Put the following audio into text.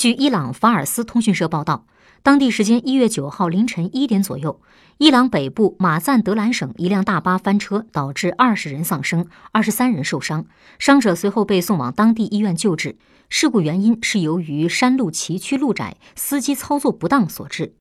据伊朗法尔斯通讯社报道当地时间一月九号凌晨一点左右伊朗北部马赞德兰省一辆大巴翻车导致二十人丧生二十三人受伤伤者随后被送往当地医院救治。事故原因是由于山路崎岖路窄司机操作不当所致。